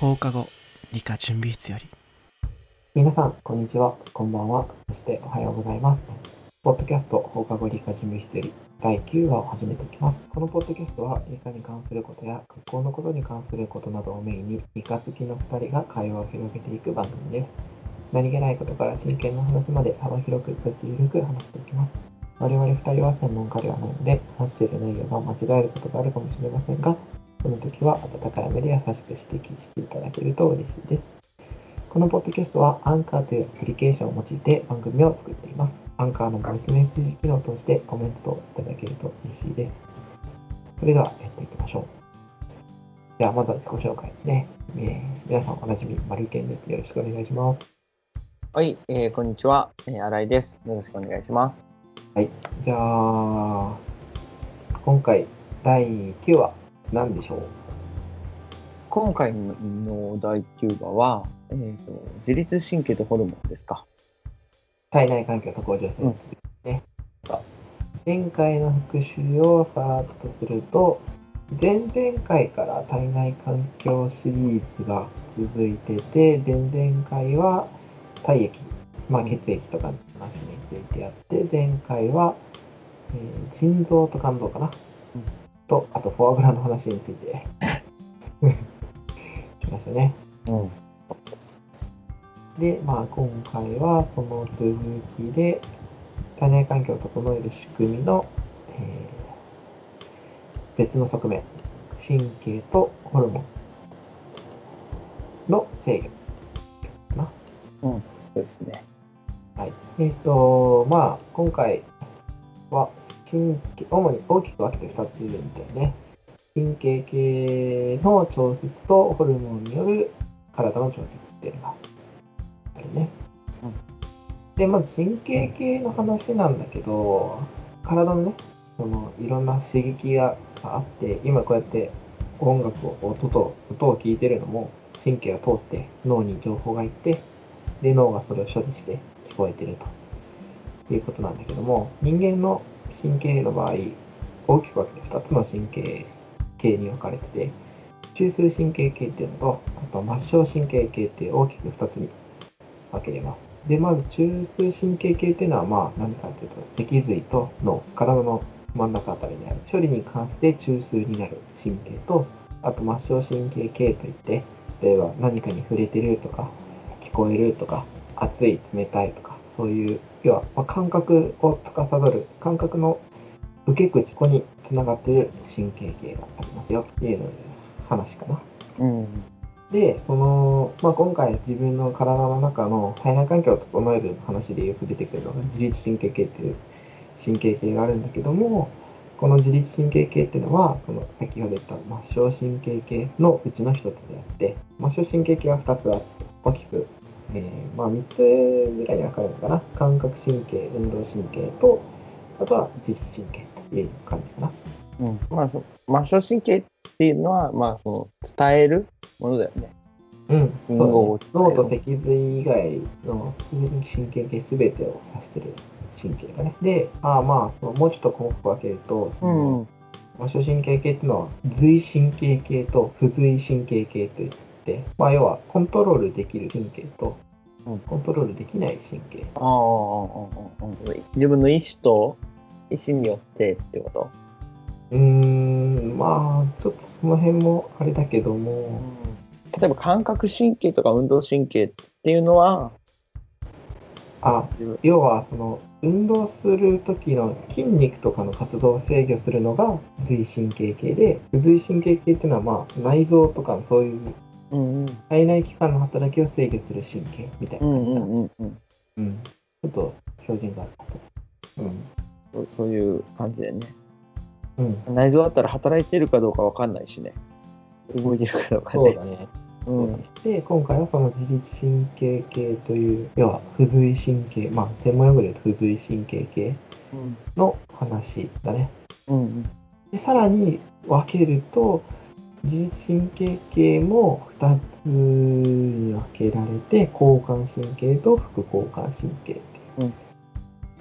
放課後理科準備室より皆さん、こんにちは。こんばんは。そして、おはようございます。ポッドキャスト放課後理科準備室より第9話を始めていきます。このポッドキャストは理科に関することや学校のことに関することなどをメインに理科好きの2人が会話を広げていく番組です。何気ないことから真剣な話まで幅広く、そして緩く話していきます。我々2人は専門家ではないので、話している内容が間違えることがあるかもしれませんが、その時は温かい目で優しく指摘していただけると嬉しいです。このポッドキャストはアンカーというアプリケーションを用いて番組を作っています。アンカーのボイスメッセージ機能を通してコメントをいただけると嬉しいです。それではやっていきましょう。ではまずは自己紹介ですね。えー皆さんおなじみ、マルケンです。よろしくお願いします。はい、えー、こんにちは、えー、新井です。よろしくお願いします。じゃあ、今回第9話、何でしょう？今回の第9話は、えーと、自律神経とホルモンですか？体内環境と向上性ですね。前回の復習をさーっとすると、前々回から体内環境シリーズが続いてて、前々回は体液、まあ、血液とかの話についてやって、前回は、えー心臓と肝臓かな、うんと、あとフォアグラの話について しましたね。うん。で、まあ、今回はその続きで体内環境を整える仕組みの、えー別の側面神経とホルモンの制御かな。そうですね。はい。えっ、と、まあ、今回は神経、主に大きく分けて2つみたいね。神経系の調節とホルモンによる体の調節っていうのがあるね。うんで、まず神経系の話なんだけど、体のね、そのいろんな刺激があって、今こうやって音楽を、音と、音を聞いてるのも神経が通って脳に情報がいって、で、脳がそれを処理して聞こえてるということなんだけども、人間の神経の場合、大きく分けて2つの神経系に分かれてて、中枢神経系っていうのと、あと末梢神経系って大きく2つに分けれます。で、まず中枢神経系っていうのは、まあ何かというと、脊髄と脳、体の真ん中あたりにある処理に関して中枢になる神経と、あと末梢神経系といって、例えば何かに触れてるとか、聞こえるとか、熱い、冷たいとか、そういう、要は、まあ感覚を司る、感覚の受け口、ここにつながっている神経系がありますよっていう話かな。うん。で、その、まあ、今回自分の体の中の体内環境を整える話でよく出てくるのが自律神経系っていう神経系があるんだけども、この自律神経系っていうのは、その先ほど言った末梢神経系のうちの一つであって、末梢神経系は2つあって、大きく、えーまあ3つぐらいに分かれるのかな。感覚神経、運動神経と、あとは自律神経という感じかな。うん、まあ、そ末梢神経っていうのは、まあ、その、伝えるものだよね。うん、そうだね脳と脊髄以外の神経系すべてを指してる神経だね。で、ああまあその、もうちょっと細かく分けると、その末梢神経系っていうのは、髄神経系と不髄神経系といって、まあ要はコントロールできる神経とうん、コントロールできない神経。ああ、自分の意思と、意思によってってこと？うーん、まあちょっとその辺もあれだけども、例えば感覚神経とか運動神経っていうのは、あ、要はその運動する時の筋肉とかの活動を制御するのが髄神経系で不髄神経系っていうのはまあ内臓とかのそういううんうん、体内器官の働きを制御する神経みたいな。うん感じだ、うんうん。うん。うん。ちょっと標準があるうんそうそういう感じだよね。うん。内臓だったら働いてるかどうかわかんないしね。動いてるかどうかね。そうだね、うん。ね。で今回はその自律神経系という要は不髄神経まあ専門用語で言うと不髄神経系うん。の話だね。うん。でさらに分けると自律神経系も2つに分けられて交感神経と副交感神経っていう、うん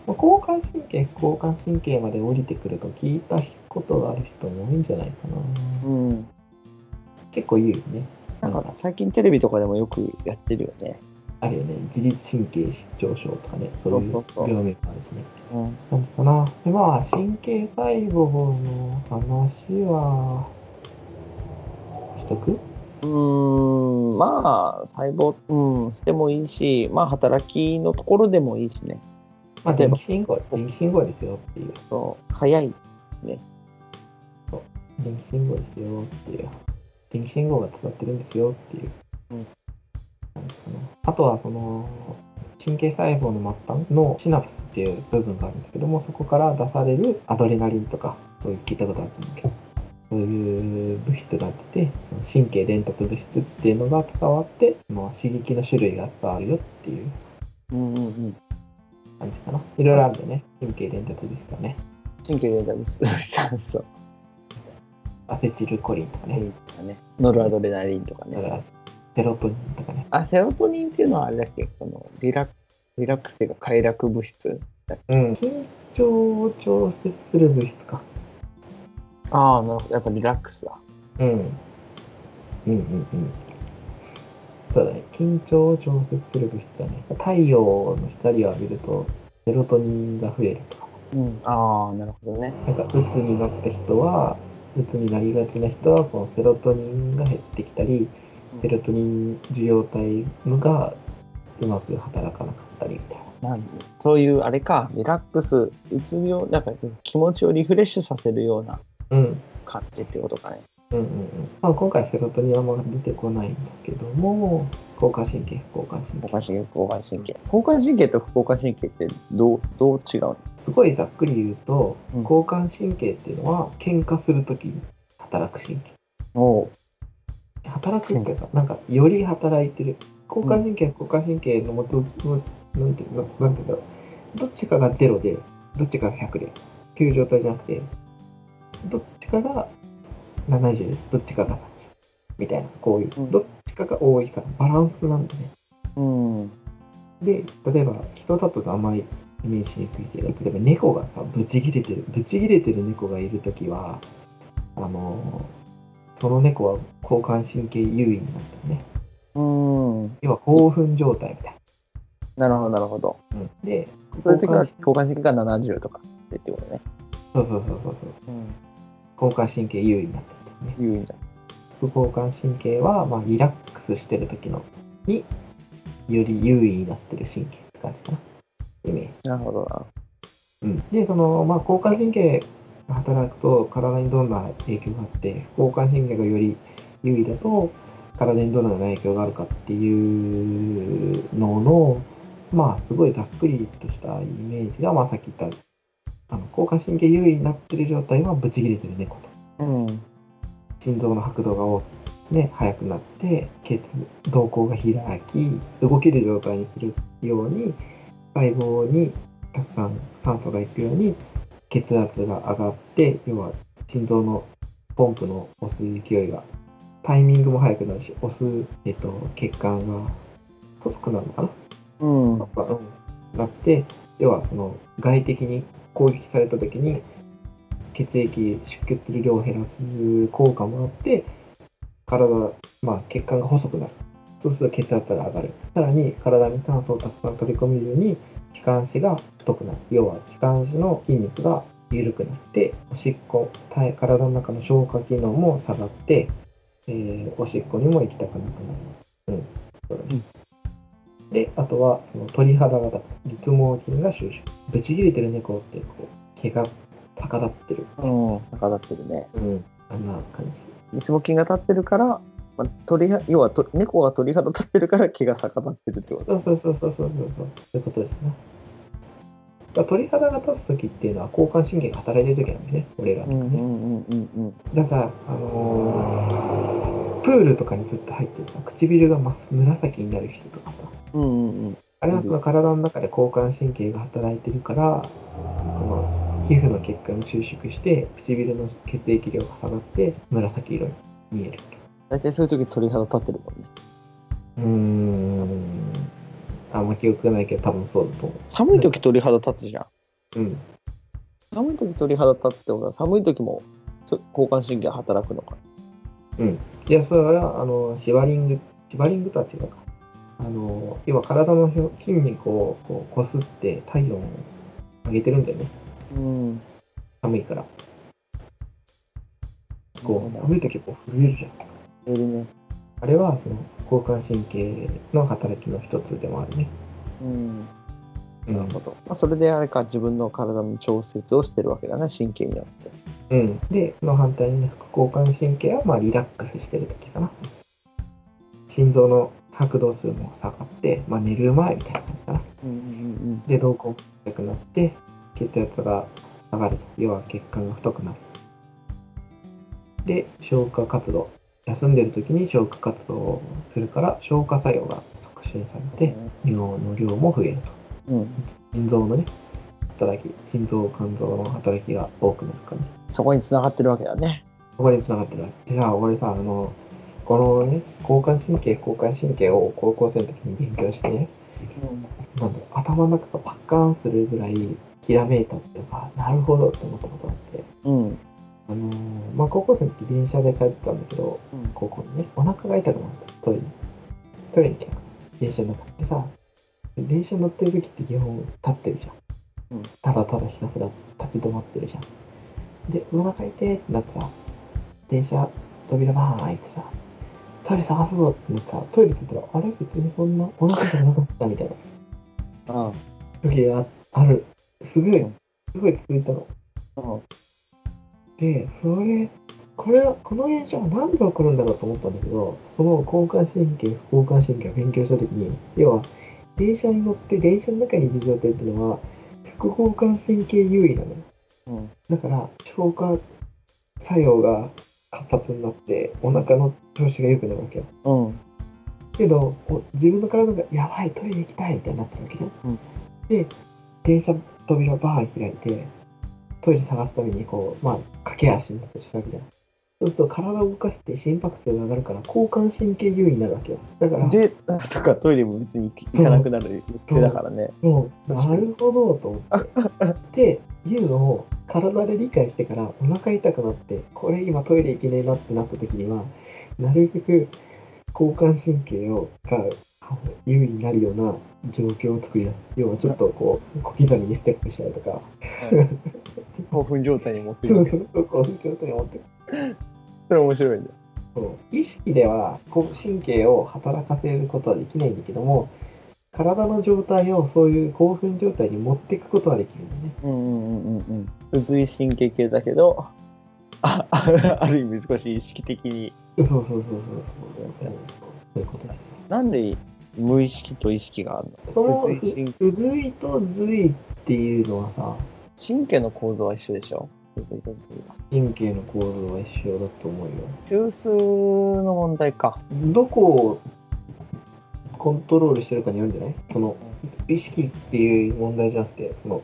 まあ交感神経副交感神経まで降りてくると聞いたことがある人も多いんじゃないかな、うん結構言うよねなんか最近テレビとかでもよくやってるよね。あるよね。自律神経失調症とかね、そういう病名があるしね。うん。なんかな。で、まあ、神経細胞の話は、しとくうーん、まあ、細胞、うん、してもいいし、まあ、働きのところでもいいしね。まあ、電気信号、電気信号ですよっていう。そう、早い。電気信号ですよっていう。電気信号が伝わってるんですよっていう。うんなんですかね。あとは、その、神経細胞の末端のシナプスっていう部分があるんだけども、そこから出されるアドレナリンとか、そういう聞いたことあると思うけど、そういう物質があって、その神経伝達物質っていうのが伝わって、まあ、刺激の種類が伝わるよっていう。感じかな。いろいろあるんだよね。神経伝達物質はね。神経伝達物質。そうそう。アセチルコリンとかね。ノルアドレナリンとかね。セロトニンとかね。あ、セロトニンっていうのはあれだっけ？このリラリラックスっていうか快楽物質うん。緊張を調節する物質か。ああ、なるほど。やっぱリラックスだ。うん。うんうんうん。そうだね。緊張を調節する物質だね。太陽の光を浴びると、セロトニンが増えるとか。うん。ああ、なるほどね。なんか、鬱になった人は、鬱になりがちな人は、そのセロトニンが減ってきたり、セロトニン受容体がうまく働かなかったりみたいな。なんそういうあれか、リラックス、うつ病、なんか気持ちをリフレッシュさせるようなうん。感じってことかね。うんうんうんまあ、今回セロトニンはあんま出てこないんだけども、交感神経、交感神経。交感神経、交感神経。交感神経と副交感神経ってどう、どう違うの？すごいざっくり言うと、うん交感神経っていうのは、喧嘩するときに働く神経。おう働くっていうか、なんか、より働いてる。交感神経は交感神経のもと、なんていうんだろう。どっちかが0で、どっちかが100で、っていう状態じゃなくて、どっちかが70で、どっちかが30。みたいな、こういう、うんどっちかが多いから、バランスなんだね。うん。で、例えば人だとあんまりイメージしにくいけど、例えば猫がさ、ブチギレてる、ブチギレてる猫がいるときは、あのその猫は交感神経優位になってるね。うん。要は興奮状態みたいなるほど、なるほど。な。うん、で、そういう時は交交感神経が70とかってってことね。そうそうそうそうそう。うん。交感神経優位になってるね。優位じゃん。副交感神経は、まあ、リラックスしてる時のにより優位になってる神経って感じかな。イメージ。なるほどな。うん、で、その、まあ、交感神経が働くと体にどんな影響があって、副交感神経がより優位だと体にどのような影響があるかっていうのの、まあ、すごいざっくりとしたイメージが、まあ、さっき言った、あの交感神経優位になってる状態はブチ切れてる猫と。うん。心臓の拍動が多くね、速くなって、血、動向が開き、動ける状態にするように、細胞にたくさん酸素が行くように、血圧が上がって、要は心臓のポンプの押す勢いが、タイミングも速くなるし、押す、えっと、血管が細くなるのかなうん。うん、なって、要はその外的に攻撃された時に血液出血する量を減らす効果もあって、体、まあ血管が細くなる。そうすると血圧が上がる。さらに体に酸素をたくさん取り込めるように気管支が太くなる。要は気管支の筋肉が緩くなって、おしっこ、体体の中の消化機能も下がって、えーおしっこにも行きたくなくなる。うん。そうだね。で、あとは、その鳥肌が立つ。立毛筋が収縮。ぶち切れてる猫って、こう、毛が逆立ってる。うん。逆立ってるね。うん。あんな感じ。立毛筋が立ってるから、まあ、鳥は要はと猫が鳥肌立ってるから毛が逆立ってるってことそうそうそうそうそうそうそう。いうことですね。だ鳥肌が立つ時っていうのは交感神経が働いてる時なんですね。俺らとかね。うんうんうんうんうん。だからさ、あのープールとかにずっと入ってるさ、唇が真っ紫になる人とかさ、うんうんうん。あれはその体の中で交感神経が働いてるから、その皮膚の血管が収縮して、唇の血液量が下がって、紫色に見える。大体そういう時鳥肌立ってるもんね。うーん。あんま記憶がないけど、多分そうだと思寒い時鳥肌立つじゃん。う。うん。寒い時鳥肌立つってことは寒い時もそ交感神経働くのかうん。いや、それは、あの、シバリング、シバリングとは違うか。あの、要は体の表筋肉をこう、こすって体温を上げてるんだよね。うん。寒いから。こう、う寒い時こう震えるじゃん。いるね。あれは、その、交感神経の働きの一つでもあるね。うん。うんなるほど。まあ、それであれか、自分の体の調節をしてるわけだね、神経によって。うん。で、その反対にね、副交感神経は、まあ、リラックスしてる時かな。心臓の拍動数も下がって、まあ、寝る前みたいな感じかな。うんうんで、瞳孔が痛くなって、血圧が上がると。要は血管が太くなる。で、消化活動。休んでる時に消化活動をするから、消化作用が促進されて、尿の量も増えると。うん。うん。心臓のね、働き、心臓、肝臓の働きが多くなるからね。そこに繋がってるわけだね。ここに繋がってるわけ。でさ、俺さ、あの、このね、交感神経、交感神経を高校生の時に勉強してね、なんだろう頭の中がパッカーンするぐらいひらめいたっていうか、なるほどって思ったことがあって、うん。あのーまあ、高校生の時電車で帰ってたんだけど、うん高校にね、お腹が痛くなって、トイレに。トイレに来た電車の中でさ、電車乗ってる時って基本立ってるじゃん。うんただただひたすら立ち止まってるじゃん。で、お腹痛いってなってさ、電車扉バーン開いてさ、トイレ探すぞってなってさ、トイレ着いたら、あれ？別にそんなお腹痛くなかったみたいなあ時がある。すごい、すごい続いたの。あ。で、それ、これは、この現象は何で起こるんだろうと思ったんだけど、その交感神経、副交感神経を勉強したときに、要は、電車に乗って電車の中にいる状態っていうのは、副交感神経優位なのよ。うん。だから、消化作用が活発になって、お腹の調子が良くなるわけよ。うん。けど、お自分の体がやばい、トイレ行きたいみたいになってるわけね。うんで、電車扉バーン開いて、トイレ探すために、こう、まあ、駆け足になってしたわけじゃん。そうすると、体を動かして心拍数が上がるから、交感神経優位になるわけよ。だから、で、っか、トイレも別に行かなくなる手だからね。もう、なるほど、と思って。っていうのを、体で理解してから、お腹痛くなって、これ今トイレ行けねえなってなった時には、なるべく交感神経をが優位になるような状況を作り出す。要はちょっとこう、小刻みにステップしたりとか、興奮状態に持ってそうる。そうそう、こういう状態に持ってそれ面白いね。そう意識ではこう神経を働かせることはできないんだけども、体の状態をそういう興奮状態に持っていくことはできるんね。うんうんうんうん。髄神経系だけど、あ ある意味少し意識的に。そうそうそうそうそう。そういうことです。なんで無意識と意識があるの？その髄と髄っていうのはさ、神経の構造は一緒でしょ？神経の構造は一緒だと思うよ。中枢の問題か。どこをコントロールしてるかによるんじゃない？その意識っていう問題じゃなくて、その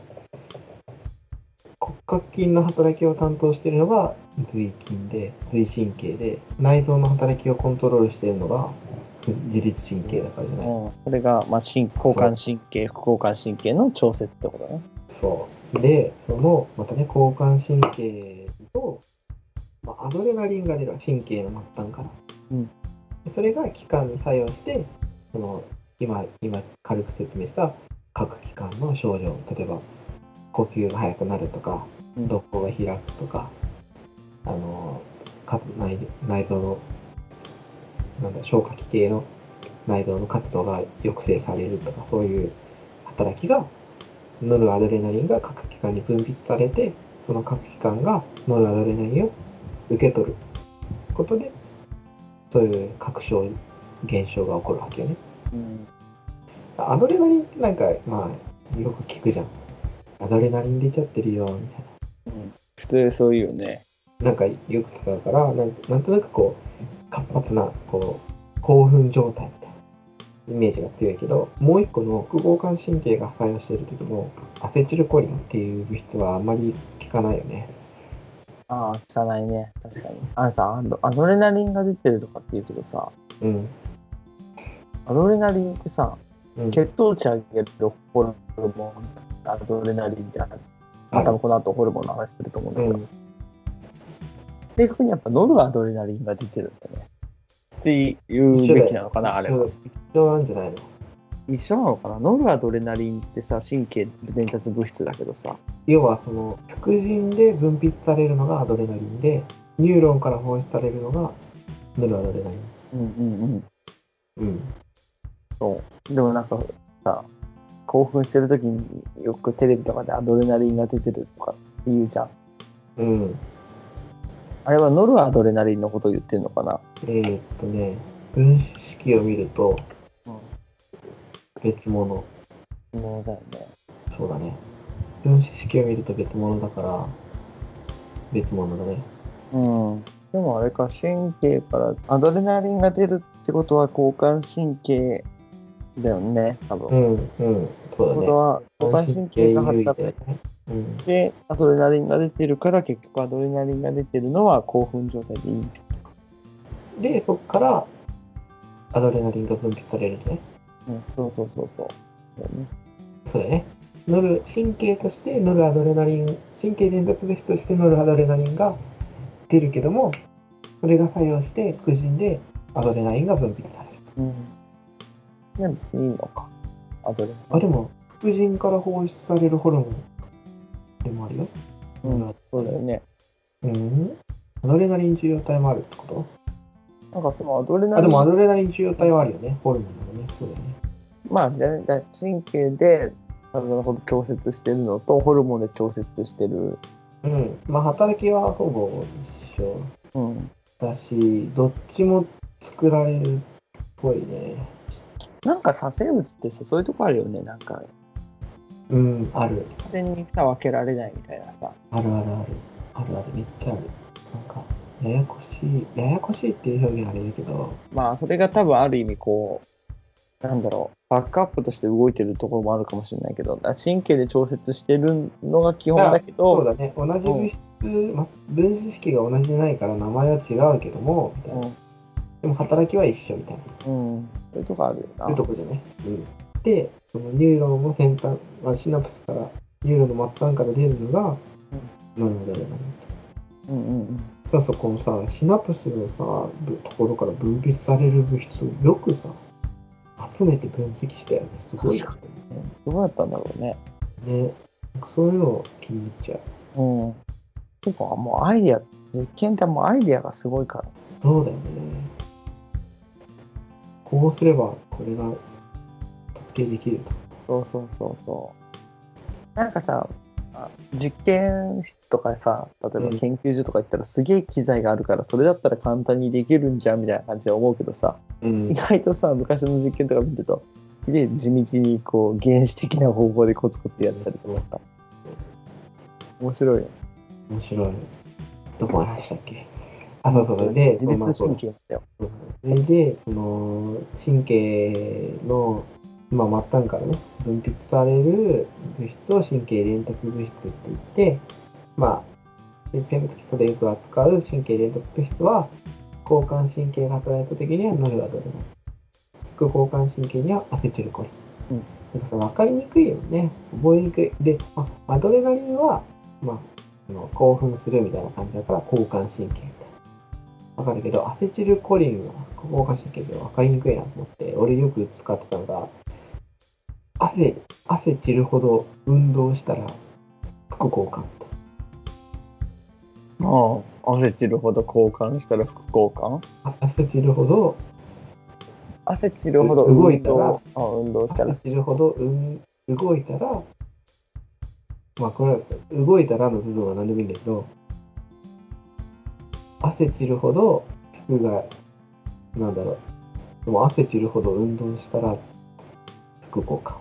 骨格筋の働きを担当しているのが髄筋で、髄神経で、内臓の働きをコントロールしているのが自律神経だからじゃない、うん。それが、まあ、神交感神経、副交感神経の調節ってことね。そう。で、その、またね、交感神経と、まあ、アドレナリンが出るわ神経の末端から。うんでそれが器官に作用して、その、今、今、軽く説明した各器官の症状、例えば、呼吸が速くなるとか、うん瞳孔が開くとか、あの、か内内臓の、なんだ、消化器系の内臓の活動が抑制されるとか、そういう働きがノルアドレナリンが各器官に分泌されて、その各器官がノルアドレナリンを受け取ることで、そういう確証、現象が起こるわけよね。うん。アドレナリンってなんか、まあ、よく聞くじゃん。アドレナリン出ちゃってるよ、みたいうん、普通そういうよね。な。なんかよく使うから、なんなんとなくこう、活発な、こう、興奮状態みたいなイメージが強いけど、もう一個の副交感神経が作用している時のアセチルコリンっていう物質はあんまり効かないよね。ああ、汚いね。確かに。あのさ、アドレナリンが出てるとかって言うけどさ、うん。アドレナリンってさ、うん、血糖値上げるホルモン、アドレナリンってある。はいまたこの後ホルモンの話すると思うんだけど、うん。正確にやっぱノルアドレナリンが出てるんだね。っていうべきなのかな、あれは。一緒なんじゃないの？一緒なのかな？ノルアドレナリンってさ、神経伝達物質だけどさ。要はその副腎で分泌されるのがアドレナリンでニューロンから放出されるのがノルアドレナリン。うんうんうん。うん。そう。でもなんかさ、興奮してる時によくテレビとかでアドレナリンが出てるとか言うじゃん。うん。あれはノルアドレナリンのことを言ってるのかな？えーっとね、分子式を見ると別物。そうだよね。そうだね。分子式を見ると別物だから別物だね。うん。でもあれか、神経からアドレナリンが出るってことは交感神経だよね、多分。うん、うん、そうだねこと。は交感神経が発達優位だよね。うん。で、アドレナリンが出てるから、結局アドレナリンが出てるのは興奮状態でいい。で、そこからアドレナリンが分泌されるね。うん、そうそうそうそう。だよね。そうだね。ノル、神経としてノルアドレナリン、神経伝達物質としてノルアドレナリンが出るけども、それが作用して副腎でアドレナリンが分泌される。うん。でも別にいいのか。アドレナあ、でも、副腎から放出されるホルモンでもあるよ。うん、そうだよね。うん。アドレナリン受容体もあるってこと？なんかそのアドレナあ、リン。でもアドレナリン受容体はあるよね。ホルモンだね。そうだよね。まあ、ね、だ神経で体のこと調節してるのと、ホルモンで調節してる。うん。まあ、働きはほぼ一緒うん。だし、どっちも作られるっぽいね。なんかさ、生物ってさ、そういうとこあるよね。なんか、うん、ある。完全にさ、分けられないみたいなさ。あるあるある。あるある。めっちゃある。なんか、ややこしい。ややこしいっていう表現あれだけど、まあ、それが多分ある意味こう、なんだろう、バックアップとして動いてるところもあるかもしれないけど、神経で調節してるのが基本だけど、そうだね。同じ物質、ま、分子式が同じじゃないから名前は違うけども、みたいな。でも働きは一緒みたいな。うん、うん、そういうとこあるよな。いうとこじゃね。うん。で、そのニューロンの先端、まあ、シナプスから、ニューロンの末端から出るのが、ノルアドレナリン。うんうんうん。さそこのさ、シナプスのさ、ぶところから分泌される物質をよくさ、集めて分析したよね。すごいよ確どうやったんだろうね。ね。なんかそういうの気に入っちゃう。うん。結構もうアイディア、実験ってもうアイディアがすごいから。そうだよね。こうすればこれが特定できると。そうそうそうそう。なんかさ、あ実験室とかさ、例えばうん研究所とか行ったらすげえ機材があるから、それだったら簡単にできるんじゃんみたいな感じで思うけどさ、うん意外とさ、昔の実験とか見ると、すげえ地道にこう原始的な方法でコツコツやったりとかさ、面白いよね。面白い。どこ話したっけ？あ、そうそう。で、自律神経だよ。それで、その神経の、まあ、末端からね、分泌される物質を神経伝達物質って言って、まあ、生物基礎でよく扱う神経伝達物質は、交感神経が働いた時にはノルアドレナリン。副交感神経にはアセチルコリン。うんなんかさ、わかりにくいよね。覚えにくい。で、まあ、アドレナリンは、まあ、あの興奮するみたいな感じだから、交感神経。わかるけど、アセチルコリンは交感神経で分かりにくいなと思って、俺よく使ってたのが、汗、汗散るほど運動したら副交感って。ああ、汗散るほど交換したら副交換あ汗散るほど、汗散るほど動いたらあ運動したら。汗散るほど、うん、動いたら、まあこれは、動いたらの部分は何でもいいんだけど、汗散るほど服が、なんだろう、でも汗散るほど運動したら副交感。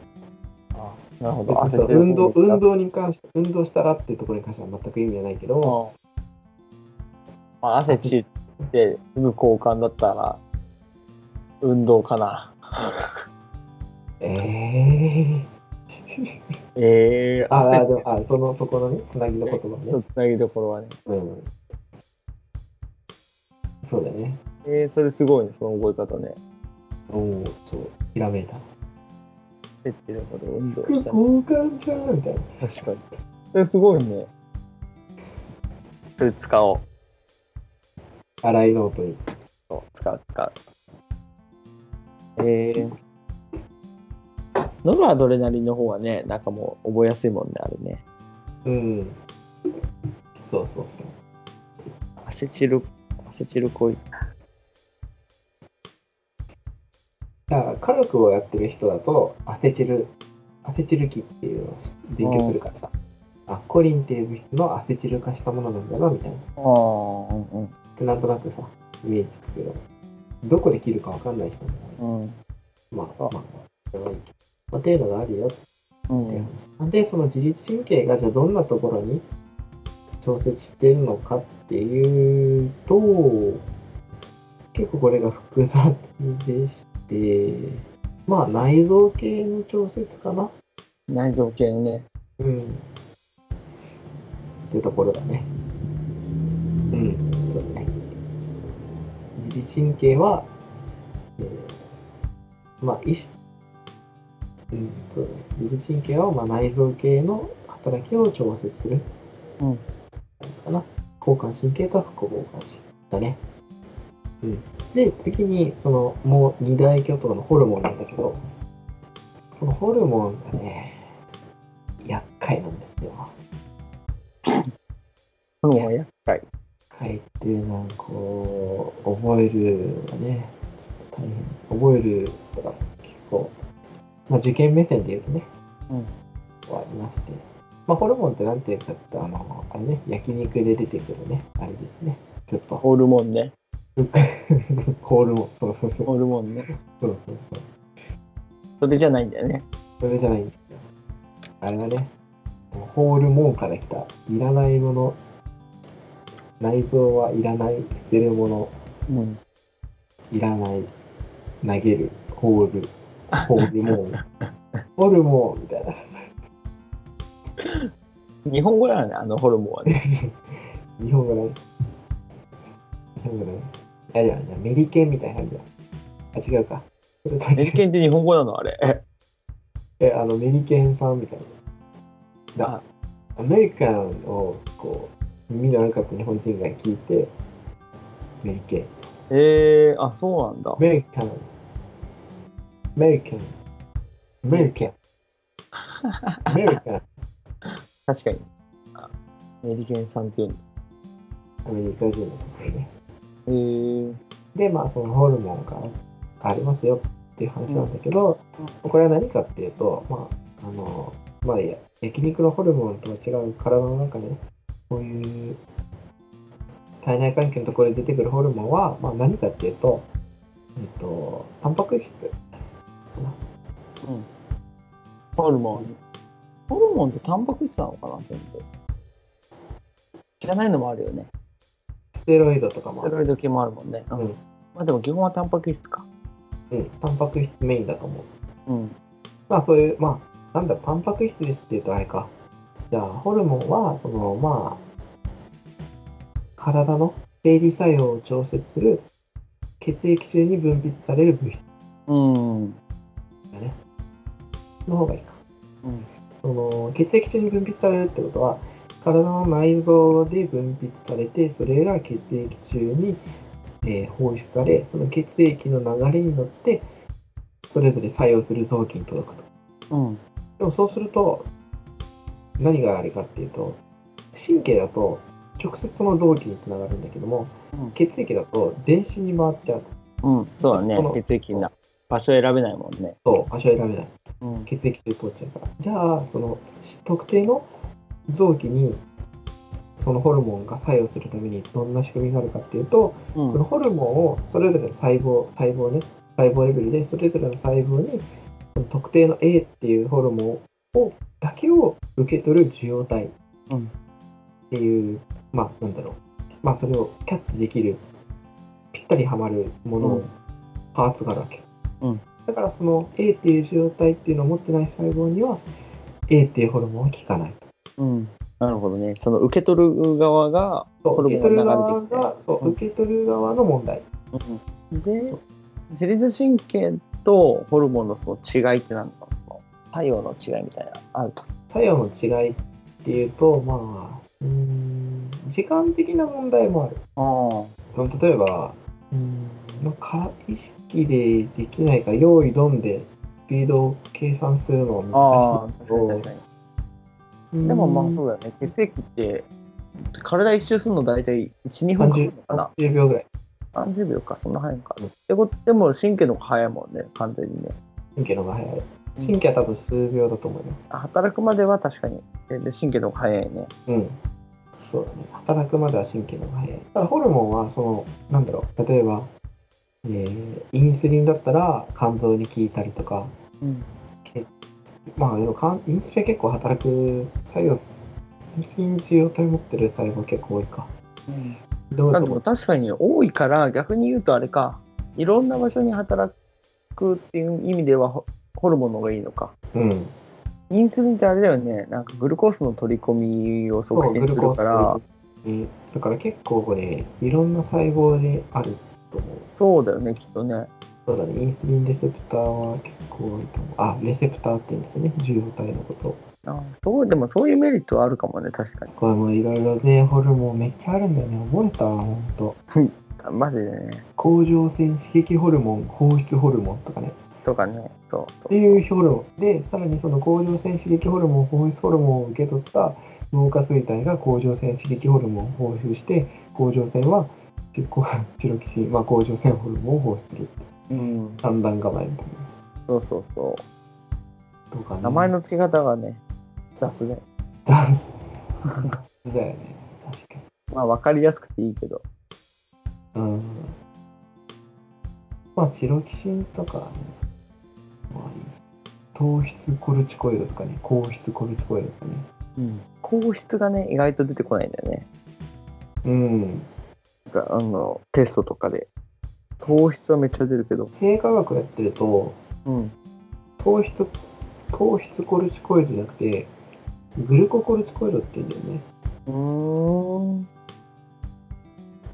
なるほでど。汗運動運動に関して、運動したらっていうところに関しては全く意味はないけど、まあ、汗散ってすぐ交換だったら運動かな。ええええー、ああ、その、そこのね、つなぎの言葉ね。つなぎどころはね。うん。そうだね。えー、それすごいね、その覚え方ね。おお、そう、ひらめいた。汗散るほど交換じゃんみたいな。確かに。それすごいね。それ使おう。洗いノートに。そう使う、使う。えー。ノルアドレナリンの方はね、なんかもう覚えやすいもんね、あれね。うん。そうそうそう。アセチル、アセチルコイ。だから、化学をやってる人だと、アセチル、アセチル基っていうのを勉強するからさ。あ、コリンっていう物質のアセチル化したものなんだな、みたいな。ああ、うんうん。なんとなくさ、イメージつくけど、どこで切るかわかんない人も、うん。まあ、まあ、それはいいけど。まあ、っていうのがあるようん。なんで、その自律神経がじゃあどんなところに調節しているのかっていうと、結構これが複雑でして、まあ内臓系の調節かな内臓系のね。うん。っていうところだね。うん、そうだね。自律神経は、えーまあ、意識、うん、そうだね。自律神経は、まあ、内臓系の働きを調節する。うん。かな。交感神経と副交感神経だね。うん。で、次に、その、もう二大巨頭のホルモンなんだけど、このホルモンがね、厄介なんですよ。ホルモンは厄介。厄介っていうのは、こう、覚えるがね、大変。覚えるとか結構、まあ受験目線で言うとね、うん。はありまして。まあホルモンってなんていうかって、あの、あれね、焼肉で出てくるね、あれですね。ちょっと、ホルモンね。ホールモン。そうそうそう。ホルモンね。そうそうそう。それじゃないんだよね。それじゃないんですよ。あれだね。ホールモンから来た、いらないもの、内臓はいらない、捨てるもの、うん。いらない、投げる、ホール、ホールモン、ホルモンみたいな。日本語だよね、あのホルモンはね。日本語だね。日本語だね。いやいやいや、メリケンみたいな感じだ。あ、違うか。メリケンって日本語なの？あれ。え、あの、メリケンさんみたいな。だアメリカンを、こう、耳の赤く日本人が聞いて、メリケン。えー、あ、そうなんだア。メリカン。アメリカン。ア メリカン。アメリカン。確かに。あメリケンさんっていうの。アメリカ人のことね。えー、で、まあ、そのホルモンがありますよっていう話なんだけど、これは何かっていうと、まあ、あの、まあ、や焼肉のホルモンとは違う体の中で、こういう体内環境のところで出てくるホルモンは、まあ、何かっていうと、えっと、タンパク質。ホルモン。ホルモンってタンパク質なのかな全部。知らないのもあるよね。ステロイドとかもある。ステロイド系もあるもんね。うん。うんまあでも基本はタンパク質か。うん、タンパク質メインだと思う。うん。まあそういう、まあ、なんだろう、タンパク質ですって言うとあれか。じゃあ、ホルモンは、その、まあ、体の生理作用を調節する血液中に分泌される物質うん。だね。の方がいいか。うん。その、血液中に分泌されるってことは、体の内臓で分泌されて、それが血液中に、えー放出され、その血液の流れに乗って、それぞれ作用する臓器に届くと。うん。でもそうすると、何があれかっていうと、神経だと直接その臓器につながるんだけども、うん血液だと全身に回っちゃう。うん。そうだね。血液な。場所選べないもんね。そう、場所選べない。うん。血液中通っちゃうから。じゃあ、その特定の臓器にそのホルモンが作用するためにどんな仕組みがあるかっていうと、うんそのホルモンをそれぞれの細胞、細胞ね、細胞レベルでそれぞれの細胞にその特定の A っていうホルモンをだけを受け取る受容体うんっていう、まあなんだろう、まあそれをキャッチできる、ぴったりはまるものを、うんパーツがあるわけ。うんだからその A っていう受容体っていうのを持ってない細胞には A っていうホルモンは効かない。うん。なるほどね。その受け取る側が、ホルモンが流側れてきてが、そう、うん受け取る側の問題。でそう、自律神経とホルモンのその違いって何だろう作用の違いみたいな。ある作用の違いっていうと、まあ、うーん、時間的な問題もある。あ例えば、うん、まあか意識でできないから、用意ドンでスピードを計算するのは難しいけど確かにでもまあそうだよね血液って体一周するの大体12分かかるのかな？30秒ぐらい。30秒かそんな早いんかってことでも神経の方が早いもんね完全にね神経の方が早い。神経は多分数秒だと思うよ。あ働くまでは確かに全然神経の方が早いねうん。そうだね。働くまでは神経の方が早い。ただホルモンは、その、なんだろう、例えば、えー、インスリンだったら肝臓に効いたりとか、うん。まあでもかんインスリンは結構働く作用、インスリン受容体持ってる細胞結構多いか。どうあだと思うでも確かに多いから逆に言うとあれかいろんな場所に働くっていう意味ではホホルモンの方がいいのか。うん。インスリンってあれだよね。なんかグルコースの取り込みを促進するから。うん。だから結構ね、いろんな細胞であると思う。そうだよねきっとねそうだね、インスリンレセプターは結構多いと思う。あ、レセプターって言うんですね、受容体のこと。あそうでもそういうメリットはあるかもね確かにこれもいろいろね、ホルモンめっちゃあるんだよね。覚えたわ、ほんと。マジでね甲状腺刺激ホルモン、放出ホルモンとかね。とかねそうっていうホルモン。で、さらにその甲状腺刺激ホルモン、放出ホルモンを受け取った脳下垂体が甲状腺刺激ホルモンを放出して、甲状腺はチロキシン、まあ、甲状腺ホルモンを放出する。うん三段構えみたいそうそうそな。とか名前の付け方がね雑でだだよね。確かに。まあ分かりやすくていいけどうん。まあ、チロキシンとか、ね、まあいい。糖質コルチコイドとかね、高質コルチコイドとかね。うん硬質がね意外と出てこないんだよねうん。かあのテストとかで糖質はめっちゃ出るけど低化学やってると、うん糖質、糖質コルチコイドじゃなくて、グルココルチコイドって言うんだよね。うーん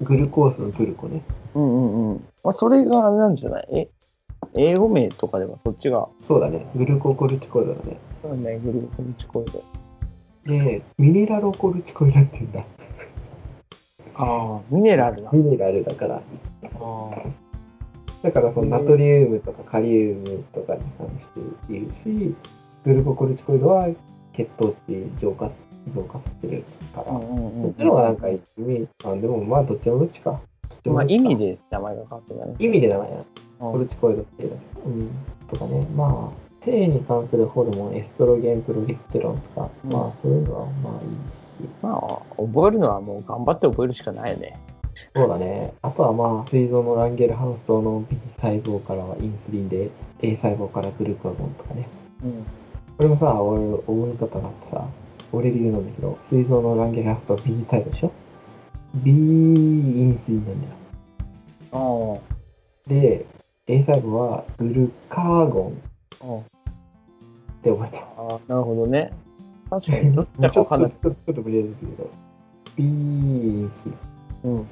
グルコースのグルコね。うんうんうん。まあ、それがあれなんじゃない？え英語名とかではそっちが、そうだね。グルココルチコイドだね。そうね、グルコルチコイド。で、ミネラロコルチコイドって言うんだ。ああ、ミネラルだ。ミネラルだから。あだからそのナトリウムとかカリウムとかに関して言うし、グルココルチコイドは血糖値浄化浄化させるから。そっちの方がなんか意味、あでもまあどっちもどっちか。まあ、意味で名前が変わってない。意味で名前なコルチコイドっていう。うん。とかね、まあ、性に関するホルモン、エストロゲン、プロゲステロンとか、うんまあそういうのはまあいいし。まあ、覚えるのはもう頑張って覚えるしかないよね。そうだね。あとはまあ、膵臓のランゲルハンス島の B 細胞からはインスリンで、A 細胞からグルカゴンとかね。うん。これもさ、俺、覚え方があってさ、俺流なんだけど、膵臓のランゲルハンス島 B 細胞でしょ ?B インスリンなんだよ。あで、A 細胞はグルカゴンあ、うんって覚えた。ああ、なるほどね。確かに、どっちだかわかんない。ちょっと、無理ですけど、B インスうん。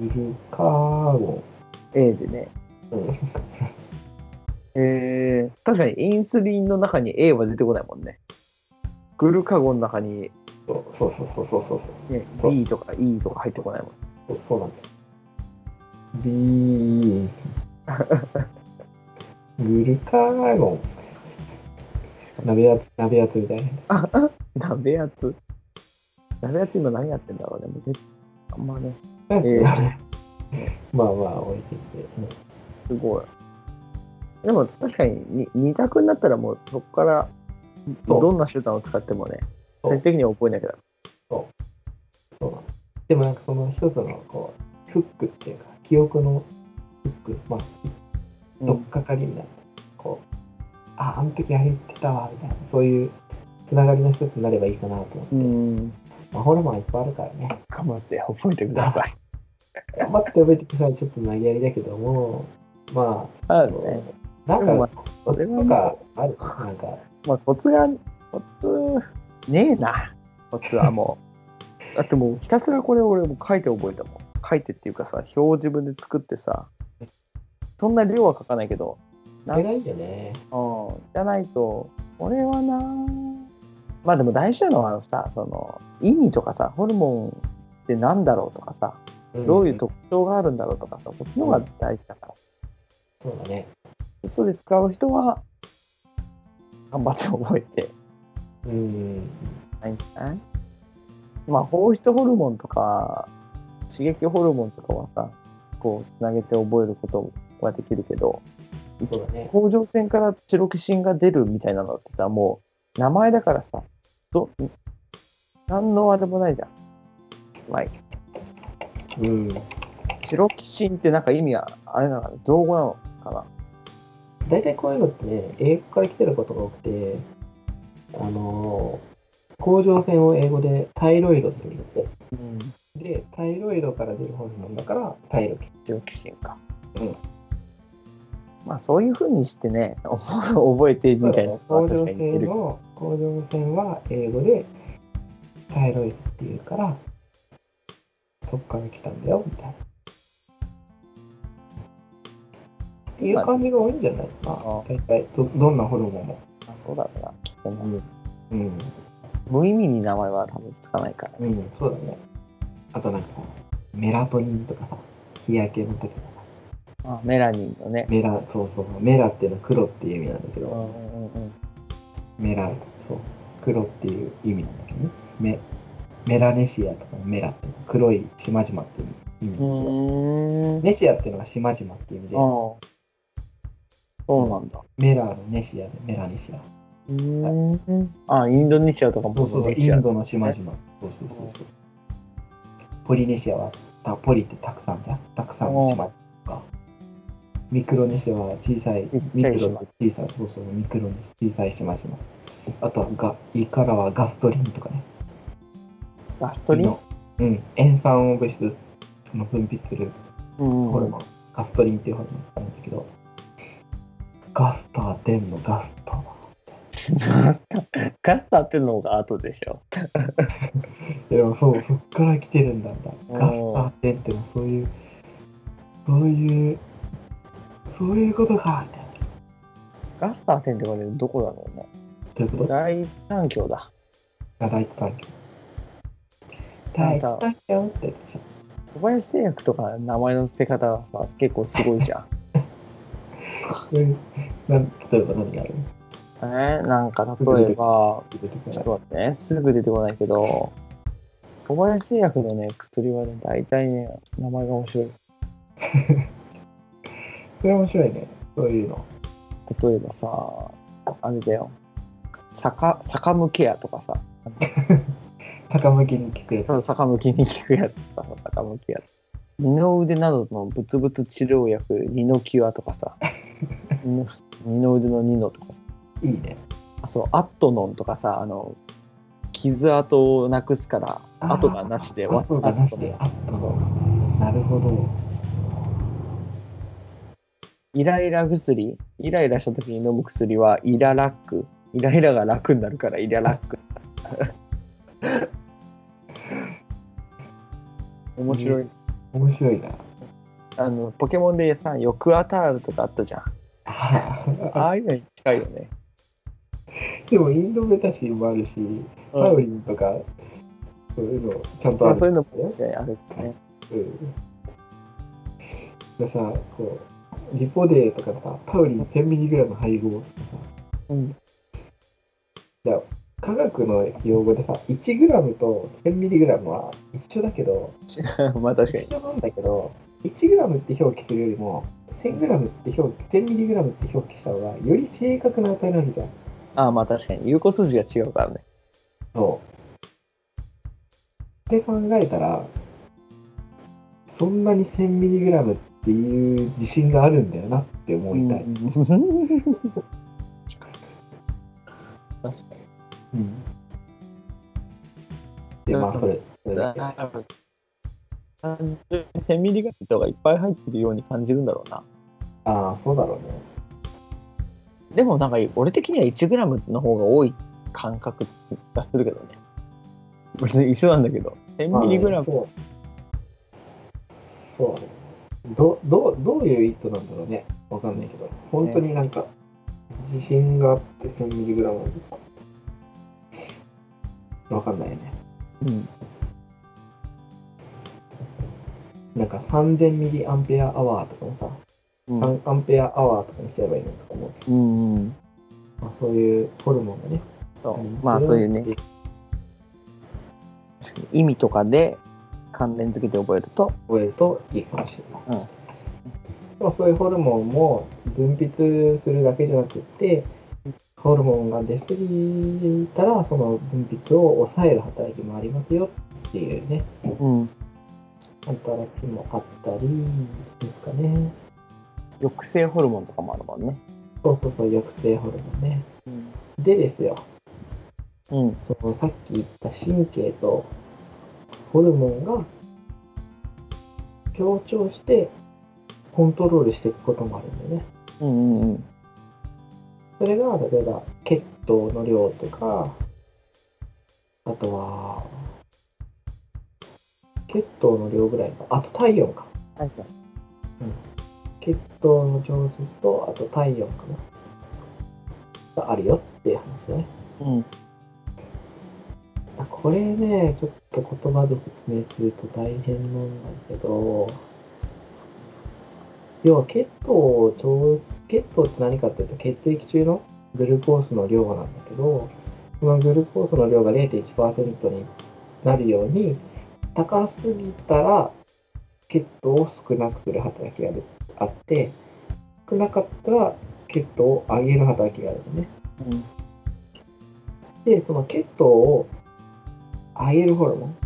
リン、グルカゴ A でね。ン。うん。えー、確かにインスリンの中に A は出てこないもんね。グルカゴンの中に、そうそうそうそうそうそう。ね、B とか E とか入ってこないもん。そうそうなんだよ。ビーン。グルカーゴン。鍋やつ、鍋やつみたいな。鍋やつ。鍋やつ今何やってんだろうね。もうぜあんまね、えーまあまあ、美味しいんで。すごい。でも確かにに二択になったらもうそこからそうどんな手段を使ってもね、そう最終的には覚えなきゃだ。そうなんでもなんかその一つの、こう、フックっていうか、記憶のフック、まあ、とっかかりになって、こう、あ、あの時あれ言ってたわ、みたいな、そういうつながりの一つになればいいかなと思って。うん。まあ、ホルモンはいっぱいあるからね。頑張って覚えてください。頑張って覚えてください。ちょっと投げやりだけども、まあ、あるね。なんでもまか、コツとかある？なんか、まあコツが、コツ、ねえな。コツはもう。だってもうひたすらこれ俺も書いて覚えたもん。書いてっていうかさ、表を自分で作ってさ、そんな量は書かないけど、それがいいよね。うん、じゃないと、これはなまあでも大事なのはさ、その、意味とかさ、ホルモンってなんだろうとかさ、どういう特徴があるんだろうとかさ、そっちの方が大事だから。そうだね。嘘で使う人は、頑張って覚えてうん。ないんじゃない？まあ、放出ホルモンとか、刺激ホルモンとかはさ、こう、つなげて覚えることはできるけど、そうだね。うん。チロキシンってなんか意味は、あれなのかな？造語なのかな？大体こういうのってね、英語から来てることが多くて、あのー甲状腺を英語でタイロイドって言うんだって。うん。で、タイロイドから出るホルモンだから、タイロキシチロキシンか。うん。まあ、そういうふうにしてね、覚えてン。みたいなの甲状。腺の、甲状腺は英語でタイロイドっていうから、そっから来たんだよ、みたいな。っていう感じが多いんじゃないかな。あ大体ど、どんなホルモンも。あそうだな、きっとな。うん。無意味に名前は多分つかないから。うん、そうだね。あとなんかさ、メラトニンとかさ、日焼けの時とかさ、あメラニンのね。メラ、そうそう、メラっていうのは黒っていう意味なんだけど、うんうんうん。メラ、そう、黒っていう意味なんだけどね。メメラネシアとかのメラっていうのは黒い島々っていう意味なんだけうど、ーん。ネシアっていうのが島々っていう意味で、ああ。そうなんだ。メラのネシアでメラネシア。うーん。あ、インドネシアとかもそうそう、インドの島々。そうそうそうそう。ポリネシアは、たポリってたくさんじゃん。たくさんの島。ミクロネシアは小さい、ミクロの小さい、そうそう、ミクロの小さい島々。あとはガ、胃からはガストリンとかね。ガストリン？うん、塩酸を物質の分泌するうんホルモン、ガストリンっていうホルモンがあるんだけど、ガスター10のガスター。ガスタガスタってのが後でしょ。でもそう、そっから来てるんだんだ。ガスタおーー10ってのはそういう、そういう、そういうことか、みたいな。ガスター店ってこれどこだろうね。ということ？大三峡だ。が第一産業。第一産業って。小林製薬とか名前の付け方がさ、結構すごいじゃん。例えば何がある？えー、なんか例えば、ちょっと待ってね、すぐ出てこないけど、小林製薬のね、薬はね、大体ね、名前が面白い。それ面白いね。そういうの。例えばさ、あれだよ、坂、坂向けやとかさ、高向きに聞くやつ。坂向きに効くやつとかさ、坂向きやつ。二の腕などのブツブツ治療薬、二のキュアとかさ、二の腕の二のとかさ、いいね。あ、そう、アットノンとかさ、あの、傷跡をなくすから、跡がなしで、後がなしで、あったの。なるほど。イライラ薬、イライラした時に飲む薬はイララック。イライラが楽になるからイララック。面白い。面白いな。あの、ポケモンでさ、ヨクアタールとかあったじゃん。ああいうのに近いよね。でもインドメタシンもあるし、パウリンとか、そういうのちゃんとある。まあそういうのもねあるね。うん。でさ、こう、リポデーとかさ、パウリン 1000mg 配合とかさ、うん。科学の用語でさ、1g と 1000mg は一緒だけど、まあ確かに。一緒なんだけど、1g って表記するよりも、1000g って表記、1000mg って表記した方が、より正確な値になるじゃん。ああまあ確かに。有効数字が違うからね。そう。って考えたら、そんなに 1000mg っていう自信があるんだよなって思いたい。確かうん。で、まあ、それ、それだけ。に。単純に1000ミリグラムがいっぱい入ってるように感じるんだろうな。ああ、そうだろうね。でもなんか俺的には1グラムの方が多い感覚がするけどね。別 に一緒なんだけど。1000ミリグラム。そう。そうね。ど、どう、どういう意図なんだろうね。わかんないけど。本当になんか、自信があって 1000mg なんですかわかんないよね。うん。なんか3000ミリアンペアアワーとかもさ、うん。3アンペアアワーとかにしちゃえばいいのとか思う。うんうん。まあ、そういうホルモンがね。そうまあそういうね、意味とかで関連付けて覚えると、覚えるといいかもしれない。うんでもそういうホルモンも分泌するだけじゃなくって、ホルモンが出過ぎたら、その分泌を抑える働きもありますよっていうね、うん。働きもあったりですかね。抑制ホルモンとかもあるもんね。そうそうそう、抑制ホルモンね。うん。でですよ、うん。そのさっき言った神経とホルモンが協調してコントロールしていくこともあるんだよね。うんうんうん。それが例えば血糖の量とか、あとは血糖の量ぐらいか、あと体温か。はい血糖の調節と、あと体温かな。があるよっていう話だね。うん。あこれね、ちょっと言葉で説明すると大変なんだけど、要は血糖を調、血糖って何かっていうと血液中のグルコースの量なんだけど、そのグルコースの量が0.1%になるように、高すぎたら血糖を少なくする働きがあって、少なかったら血糖を上げる働きがあるのね。うん。で、その血糖を上げるホルモン。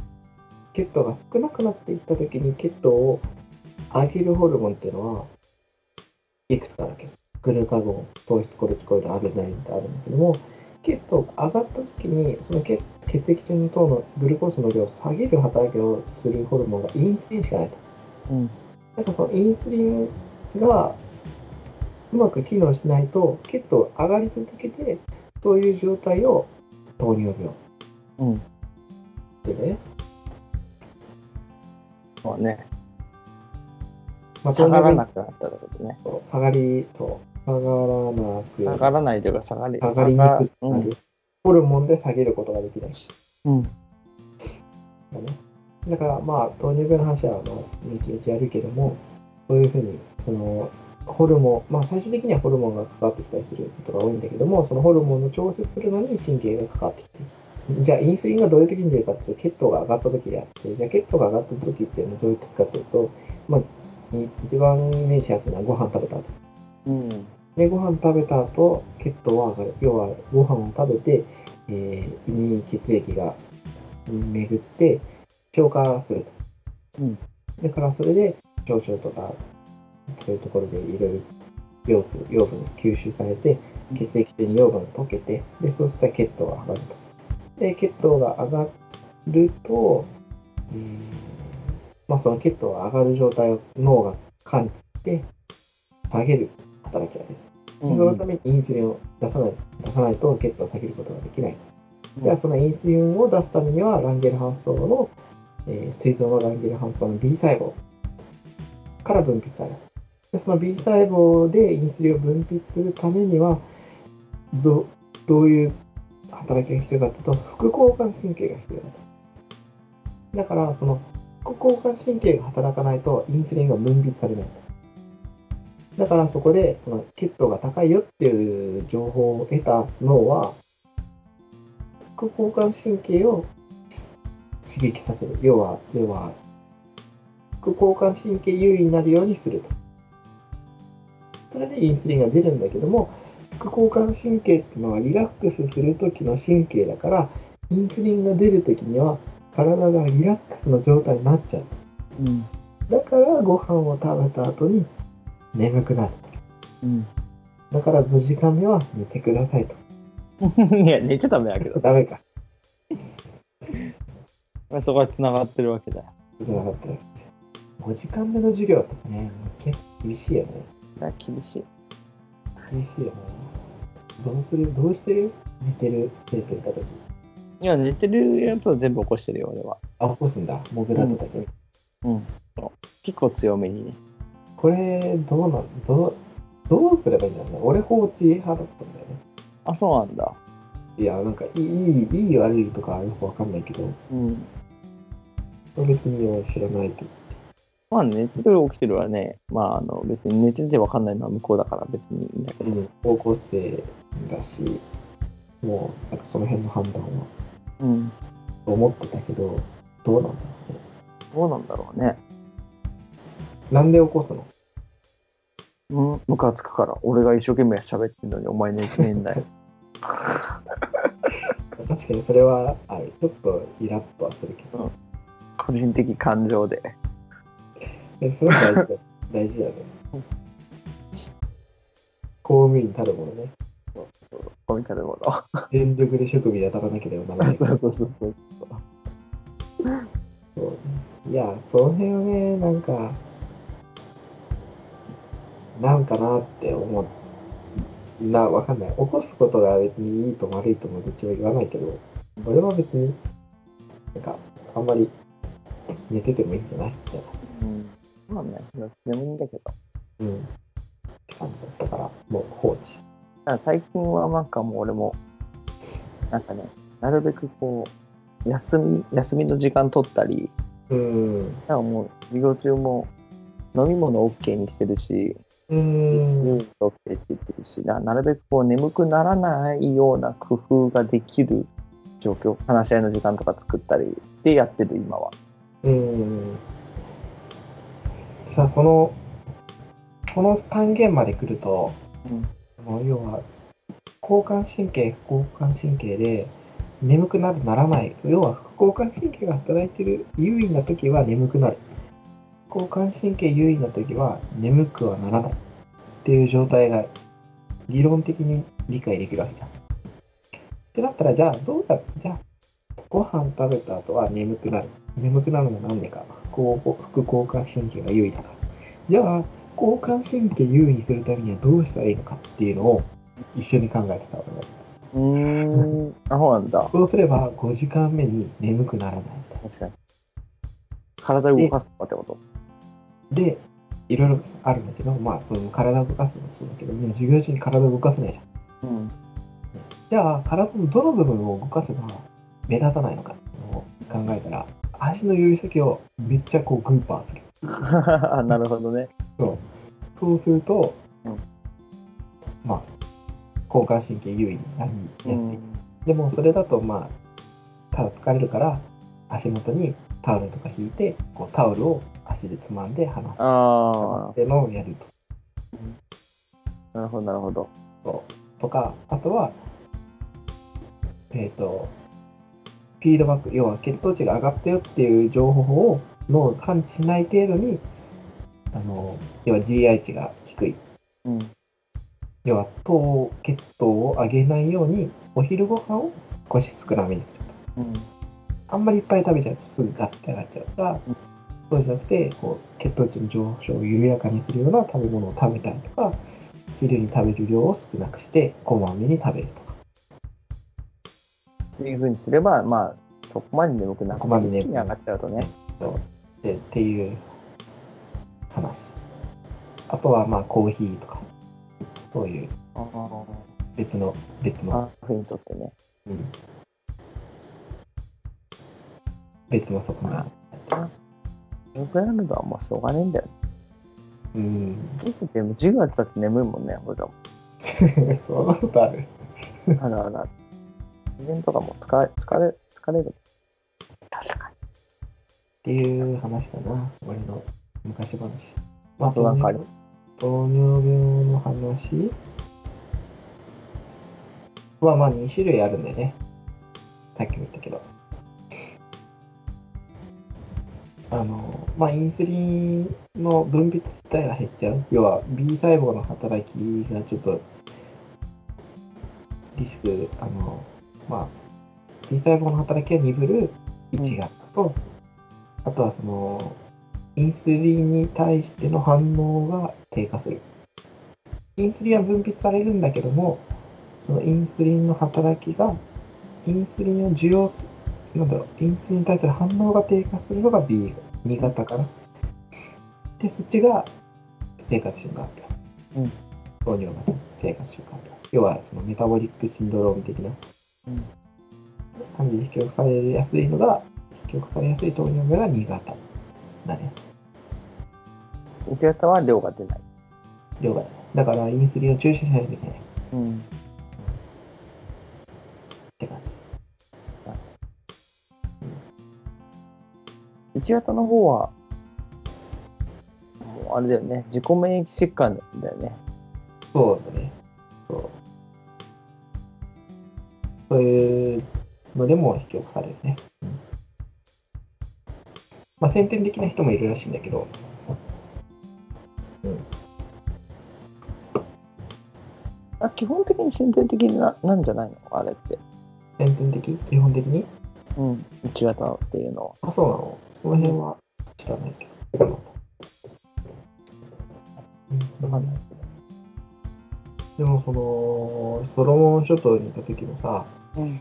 血糖が少なくなっていったときに血糖を上げるホルモンっていうのは、いくつかだけ？グルカゴン、糖質、コルチコイド、アルナリンってあるんだけども、血糖が上がったときに、その血血液中の糖のグルコースの量を下げる働きをするホルモンがインスリンしかないと。うん。なんかそのインスリンがうまく機能しないと、血糖上がり続けて、そういう状態を糖尿病。うん。でね、そうね。まあ、下がらなくくなったってことね。下がりと下がらなく下がらないというか下がり。下がりにくくなる、うん。ホルモンで下げることができないうん。だね。だからまあ糖尿病の話はまあ後々やるけども、そういうふうにそのホルモン、まあ最終的にはホルモンが関わってきたりすることが多いんだけども、そのホルモンの調節するのに神経が関わってきてる。じゃあインスリンがどういう時に出るかっていうと、血糖が上がった時であって、じゃあ血糖が上がった時っていうのはどういう時かというと、まあい一番イメージしやすいのはご飯食べた後。うん。で、ご飯食べた後、血糖は上がる。要は、ご飯を食べて、えー胃に血液が巡って、消化すると。うんだから、それで、腸々とか、そういうところでいろいろ養分、養分が吸収されて、血液中に養分が溶けて、で、そうしたら血糖が上がると。で、血糖が上がると、えーまあ、その血糖が上がる状態を脳が感知して、下げる働きが出る。そのためにインスリンを出さない出さないと血糖を下げることができない。じゃあそのインスリンを出すためにはランゲルハンス層の、えー、膵臓のランゲルハンス層の B 細胞から分泌される。でその B 細胞でインスリンを分泌するためにはどどういう働きが必要かというと副交感神経が必要だと。だからその副交感神経が働かないとインスリンが分泌されないと。だからそこでその血糖が高いよっていう情報を得た脳は副交感神経を刺激させる。要は、要は、副交感神経優位になるようにすると。それでインスリンが出るんだけども、副交感神経っていうのはリラックスする時の神経だから、インスリンが出る時には体がリラックスの状態になっちゃう。うん。だからご飯を食べた後に眠くなる。うん。だから5時間目は寝てくださいと。いや、寝ちゃダメだけど。ダメか。まあそこは繋がってるわけだよ。じゃなかったです。5時間目の授業ってね、結構厳しいよね。厳しい。厳しいよね。どうするどうしてる寝てる生徒いた時？いや、寝てるやつは全部起こしてるよ、俺は。あ、起こすんだ。モグラとかで、うん。結構強めにね。これ、どうなん、どう、どうすればいいんだろうね。俺放置派だったんだよね。あ、そうなんだ。いや、なんかいい、いい、いい悪いとかよくわかんないけど、うん。別に俺知らないけど。まあ、寝てる起きてるはね、まあ、あの、別に寝てて分かんないのは向こうだから別にいいんだけど。うん、高校生だし、もう、なんかその辺の判断は、うん。と思ってたけど、どうなんだろうね。どうなんだろうね。なんで起こすの？うん、ムカつくから。俺が一生懸命喋ってんのにお前寝てねえんだよ。確かにそれはある。ちょっとイラッとはするけど。個人的感情で。でそれは大事だ大事だよね。公務員たるものね。こうみたいなも全力で職務に当たらなければならなの。い。そうそうそうそう。そういや、その辺はね、なんか、なんかなって思う。な、わかんない。起こすことが別にいいとも悪いともどっちも言わないけど、俺は別に、なんか、あんまり寝ててもいいんじゃない？みたいうん。まあね、でもいいんだけど。な。うん。だから、もう放置。ただ最近はなんかもう俺も、なんかね、なるべくこう、休み、休みの時間取ったり、うん。なんかもう授業中も飲み物 OK にしてるし、うーん。うん、OK って言ってるしな、なるべくこう眠くならないような工夫ができる状況、話し合いの時間とか作ったりでやってる今は。うん。さあ、この、この単元まで来ると、うん要は、交感神経、副交感神経で、眠くなる、ならない。要は、副交感神経が働いてる優位な時は眠くなる。交感神経優位な時は眠くはならない。っていう状態が理論的に理解できるわけじゃん。ってなったら、じゃあ、どうだ、じゃあ、ご飯食べた後は眠くなる。眠くなるのはなんでか。こう副交感神経が優位だから。じゃあ、交感神経優位にするためにはどうしたらいいのかっていうのを一緒に考えてたわけだ。うーん、あ、そうなんだ。そうすれば5時間目に眠くならないと。確かに。体を動かすとかってこと？で、いろいろあるんだけど、まあ、その体を動かすのもそうだけど、授業中に体を動かせないじゃん。うん。じゃあ、体のどの部分を動かせば目立たないのかっていうのを考えたら、足の指先をめっちゃこうグーパーする。なるほどね。そうそうすると、うんまあ、交感神経優位になりやすい。うん。でもそれだとまあ、ただ疲れるから、足元にタオルとか引いて、こうタオルを足でつまんで離すあっていうのをやると。あ、なるほど、なるほど。とか、あとは、えっ、と、フィードバック、要は血糖値が上がったよっていう情報を脳が感知しない程度に、あの、要は GI 値が低い。うん。要は糖、血糖を上げないように、お昼ご飯を少し少なめにすると。うん。あんまりいっぱい食べちゃうとすぐガッて上がっちゃうから、うんそうじゃなくて、こう、血糖値の上昇を緩やかにするような食べ物を食べたりとか、昼に食べる量を少なくして、こまめに食べるとか。っていうふうにすれば、まあ、そこまで眠くなくそこまで眠上がっちゃうとね。でっていう話。あとは、まあ、コーヒーとか、そういうああ。別の、別の、カフェにとってね。うん別の側面。眠くなるのはもうしょうがねえんだよ。うん。人生ってもう授業やって眠いもんね、俺らも。そんなことある。あらあら。自分とかも疲れ、疲れ、疲れる。確かっていう話かな、俺の昔話。まあとなんかある糖尿病の話？はまあ2種類あるんだよね。さっきも言ったけど。あの、まあインスリンの分泌自体が減っちゃう。要は B 細胞の働きがちょっとリスク、あの、まあ B 細胞の働きが鈍る1がと、あとはその、インスリンに対しての反応が低下する。インスリンは分泌されるんだけども、そのインスリンの働きが、インスリンを受容、なんだろう、インスリンに対する反応が低下するのが B、2型かな。で、そっちが生活習慣病。うん糖尿型生活習慣病。要は、そのメタボリックシンドローム的なうん感じで引き起こされやすいのが、引き起こされやすい糖尿病が2型だね。1型は量が出ない。量が。だから、インスリンを注射しないといけないっうん。て感じ。1型の方は、あれだよね、自己免疫疾患だよね。そうだね。そう。そういうのでも引き起こされるね。うんまあ、先天的な人もいるらしいんだけど、あ基本的に先天的ななんじゃないの？あれって。先天的？基本的に？うん。1型っていうのは。あ、そうなの？その辺は知らないけど。うんわかんない。でも、その、ソロモン諸島にいた時もさ、うん。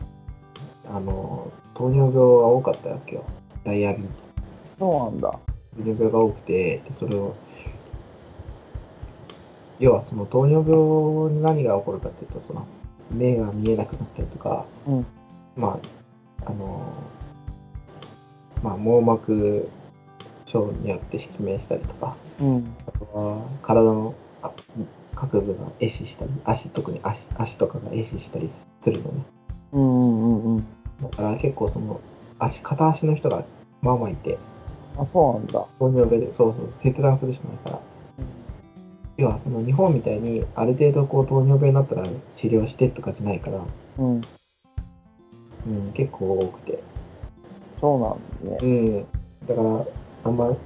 あの、糖尿病が多かったわけよ。ダイアビーそうなんだ。糖尿病が多くて、でそれを、要はその糖尿病に何が起こるかっていうと、その、目が見えなくなったりとか、うんまあ、あの、まあ、網膜症によって失明したりとか、うん。あとは体のあ各部が壊死したり、足、特に足足とかが壊死したりするのね。うんうんうんうん。だから結構その、足、片足の人がまあまあいて、あ、そうなんだ。糖尿病で、そうそう、切断するしかないから、要はその日本みたいにある程度こう糖尿病になったら治療してとかじゃないから、うん。うん、結構多くて、そうなんだうね。ん、だから甘い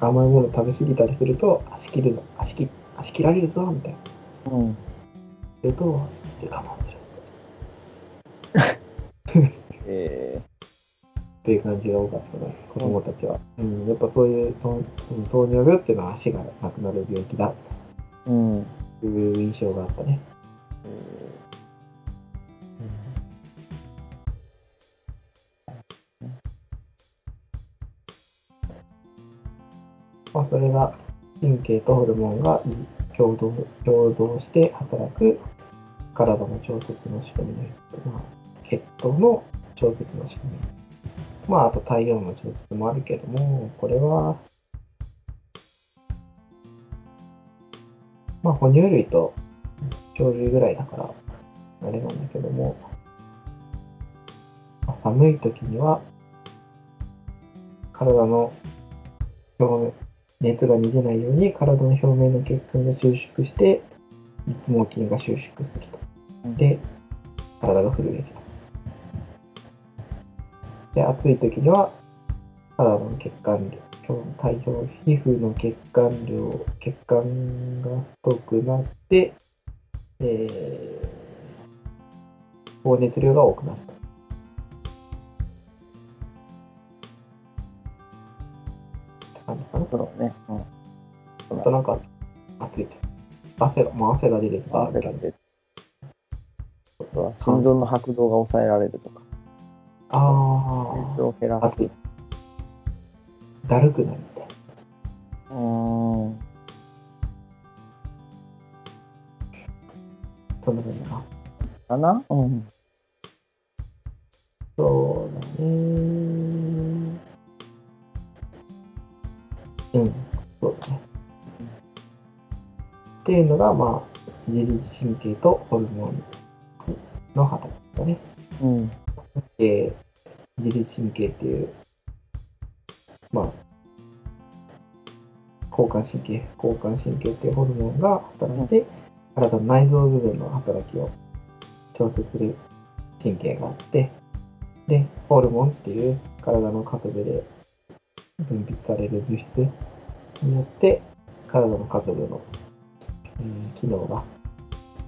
甘いもの食べ過ぎたりすると足切るの足切足切られるぞみたいな。うん。すると我慢する。えっていう感じが多かったね子供たちは、うん、やっぱそういう糖うん糖尿病っていうのは足がなくなる病気だ。ー、うん。という印象があったね、まあ、それが神経とホルモンが共同共同して働く体の調節の仕組みの一つ、まあ、血糖の調節の仕組み。まあ、あと体温の調節もあるけども、これは、まあ、哺乳類と鳥類ぐらいだから、あれなんだけども、寒い時には、体の表面、熱が逃げないように体の表面の血管が収縮して、立毛筋が収縮すると。で、体が震えると。で、暑い時には、体の血管量、体表皮膚の血管量、血管が太くなって、えー、放熱量が多くなると。って感じかな。そうね。うん。あとなんか、暑いと。汗が、まあ汗が出るとかあるけど。あれが出る。あとは心臓の拍動が抑えられるとか、あ熱を減らあ、暑い。だるくなるみたいな。す。うーん。そんな感じかな。かな？うん。そうだね。うん、そうだね。っていうのが、まあ、自律神経とホルモンの働きだね。うん。で、自律神経っていう、まあ、交感神経、交感神経っていうホルモンが働いて、体の内臓部分の働きを調節する神経があって、で、ホルモンっていう体の各部で分泌される物質によって、体の各部の、うん機能が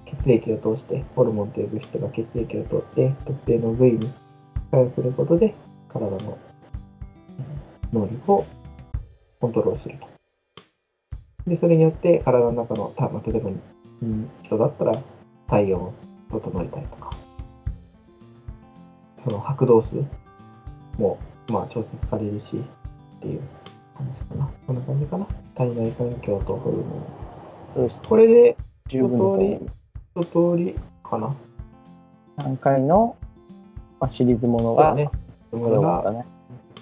血液を通して、ホルモンという物質が血液を通って、特定の部位に作用することで、体の能力をコントロールすると。で、それによって体の中の、まあ例えば、うん人だったら体温を整えたりとか、その拍動数も、まあ、調節されるし、っていう話かな。こんな感じかな。体内環境とホルモン。そうです。これで十分だと思う一通りかな。3回の、まあ、シリーズものが、ね。ここれれがね。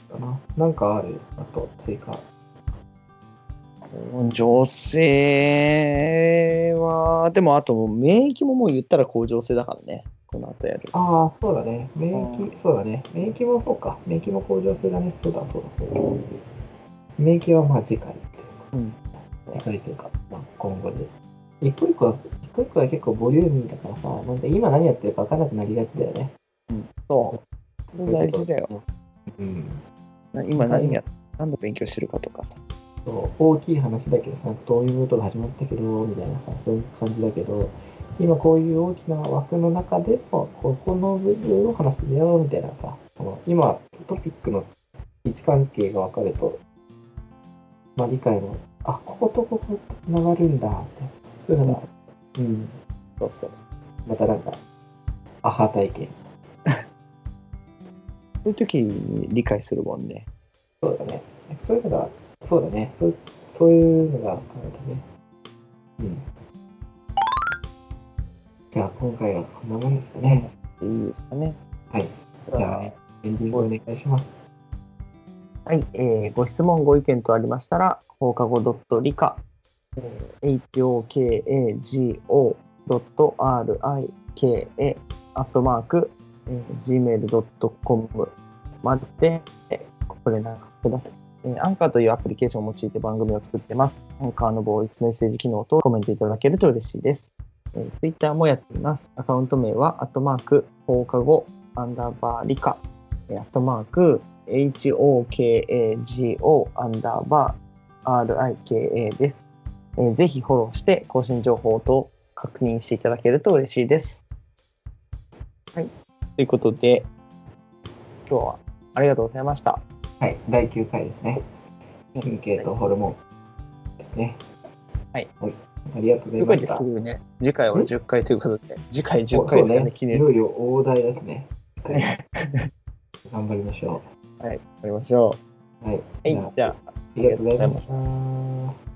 かな。なんかあるあと追加。女性は、でもあと免疫ももう言ったら向上性だからね。この後やる。ああ、そうだね。免う疫、そうだね。免疫もそうか。免疫も向上性だね。そうだ、そうだ、そうだ。免疫はまあ次回っていうか、うん。次回というか、まあ今後で。一個一個は、一個一個は結構ボリューミーだからさ、なんか今何やってるか分からなくなりがちだよね。そう。これ大事だよ。うん。今何や、何の勉強してるかとかさ。そう大きい話だけどさ、どういうことが始まったけど、みたいなさ、そういう感じだけど、今こういう大きな枠の中でも、ここの部分を話してみようみたいなさ、その今トピックの位置関係が分かると、まあ理解の、あ、こことここつながるんだって、そういうのが、うん、そうそうそう。またなんか、アハ体験。そういう時に理解するもんね。そうだね。そういうのが、そうだね。そうそういうのがあるとね。うん。じゃあ今回はこんなもんですかね。いいですかね。はい。そうだねエンディングお願いします。はい、えーご質問、ご意見とありましたら、放課後理科、hokago.rika、アットマーク、えー gmail.com まで、えーご連絡ください。えーアンカーというアプリケーションを用いて番組を作ってます。アンカーのボイスメッセージ機能とコメントいただけると嬉しいです。えー、Twitter もやっています。アカウント名は、アットマーク、放課後、アンダーバー理科、えーアットマーク、HOKAGO アンダーバー RIKA です、えーぜひフォローして更新情報と確認していただけると嬉しいです。はい。ということで、今日はありがとうございました。はい。第9回ですね。神経とホルモンですね。はい。ありがとうござい10ましたす。ぐね、次回は10回ということで、次回10そう回ですかね、ね。記念。いよいよ大台ですね。頑張りましょはい、やりましょう。はい。う。はい、じゃあ、ありがとうございました。